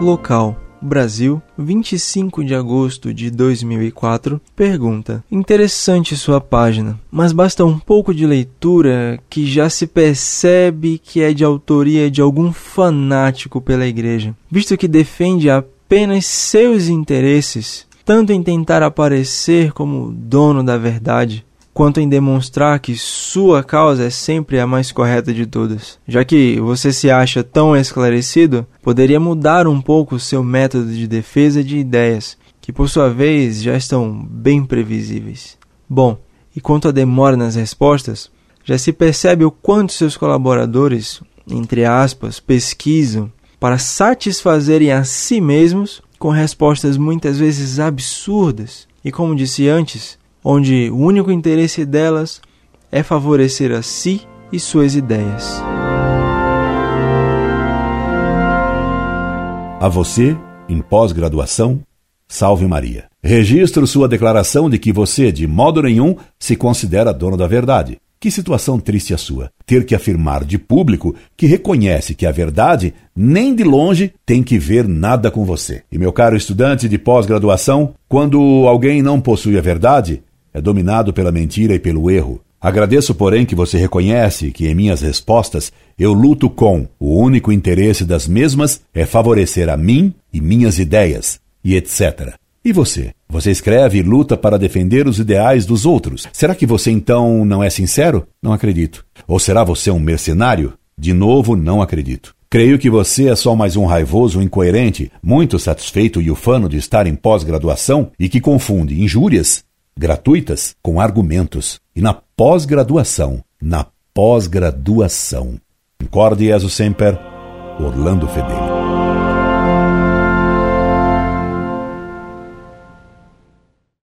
local, Brasil, 25 de agosto de 2004, pergunta: Interessante sua página, mas basta um pouco de leitura que já se percebe que é de autoria de algum fanático pela igreja, visto que defende apenas seus interesses, tanto em tentar aparecer como dono da verdade, quanto em demonstrar que sua causa é sempre a mais correta de todas. Já que você se acha tão esclarecido, poderia mudar um pouco seu método de defesa de ideias, que por sua vez já estão bem previsíveis. Bom, e quanto à demora nas respostas, já se percebe o quanto seus colaboradores, entre aspas, pesquisam para satisfazerem a si mesmos com respostas muitas vezes absurdas. E como disse antes, onde o único interesse delas é favorecer a si e suas ideias. A você, em pós-graduação, salve Maria. Registro sua declaração de que você, de modo nenhum, se considera dono da verdade. Que situação triste a sua, ter que afirmar de público que reconhece que a verdade, nem de longe, tem que ver nada com você. E meu caro estudante de pós-graduação, quando alguém não possui a verdade, é dominado pela mentira e pelo erro. Agradeço, porém, que você reconhece que em minhas respostas eu luto com o único interesse das mesmas é favorecer a mim e minhas ideias, e etc. E você? Você escreve e luta para defender os ideais dos outros. Será que você então não é sincero? Não acredito. Ou será você um mercenário? De novo, não acredito. Creio que você é só mais um raivoso incoerente, muito satisfeito e ufano de estar em pós-graduação e que confunde injúrias gratuitas com argumentos. E na pós-graduação, na pós-graduação. Incorde Jesus Semper, Orlando Fedeli.